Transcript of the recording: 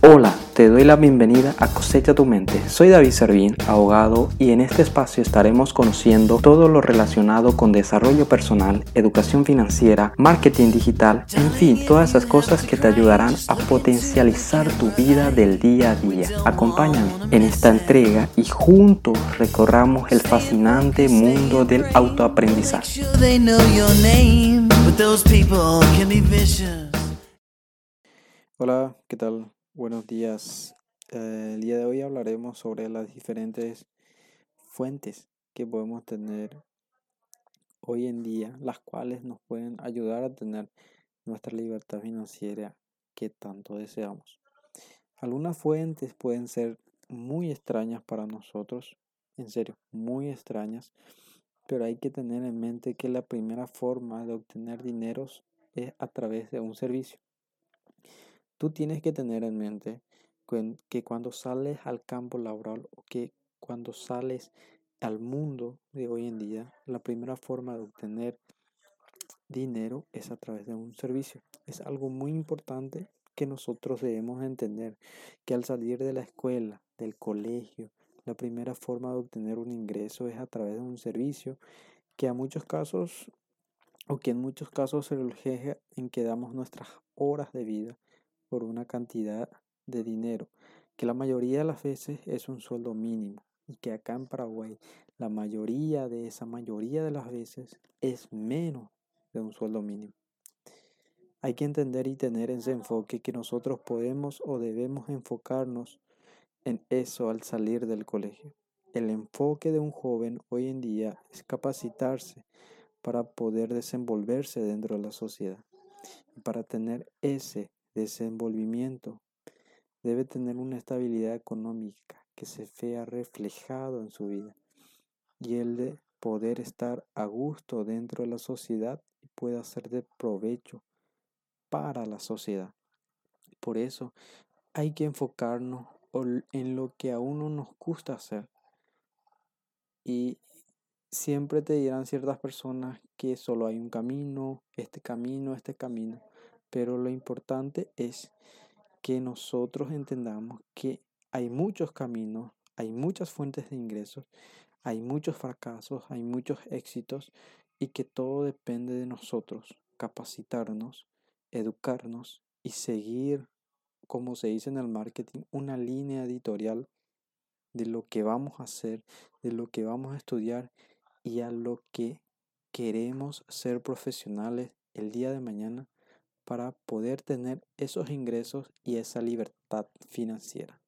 Hola, te doy la bienvenida a Cosecha tu Mente. Soy David Servín, abogado, y en este espacio estaremos conociendo todo lo relacionado con desarrollo personal, educación financiera, marketing digital, en fin, todas esas cosas que te ayudarán a potencializar tu vida del día a día. Acompáñame en esta entrega y juntos recorramos el fascinante mundo del autoaprendizaje. Hola, ¿qué tal? Buenos días. Eh, el día de hoy hablaremos sobre las diferentes fuentes que podemos tener hoy en día, las cuales nos pueden ayudar a tener nuestra libertad financiera que tanto deseamos. Algunas fuentes pueden ser muy extrañas para nosotros, en serio, muy extrañas, pero hay que tener en mente que la primera forma de obtener dineros es a través de un servicio. Tú tienes que tener en mente que cuando sales al campo laboral o que cuando sales al mundo de hoy en día, la primera forma de obtener dinero es a través de un servicio. Es algo muy importante que nosotros debemos entender, que al salir de la escuela, del colegio, la primera forma de obtener un ingreso es a través de un servicio que a muchos casos o que en muchos casos se refleja en que damos nuestras horas de vida por una cantidad de dinero, que la mayoría de las veces es un sueldo mínimo y que acá en Paraguay la mayoría de esa mayoría de las veces es menos de un sueldo mínimo. Hay que entender y tener ese enfoque que nosotros podemos o debemos enfocarnos en eso al salir del colegio. El enfoque de un joven hoy en día es capacitarse para poder desenvolverse dentro de la sociedad, para tener ese desenvolvimiento debe tener una estabilidad económica que se vea reflejado en su vida y el de poder estar a gusto dentro de la sociedad y pueda ser de provecho para la sociedad. Por eso hay que enfocarnos en lo que a uno nos gusta hacer. Y siempre te dirán ciertas personas que solo hay un camino, este camino, este camino. Pero lo importante es que nosotros entendamos que hay muchos caminos, hay muchas fuentes de ingresos, hay muchos fracasos, hay muchos éxitos y que todo depende de nosotros, capacitarnos, educarnos y seguir, como se dice en el marketing, una línea editorial de lo que vamos a hacer, de lo que vamos a estudiar y a lo que queremos ser profesionales el día de mañana para poder tener esos ingresos y esa libertad financiera.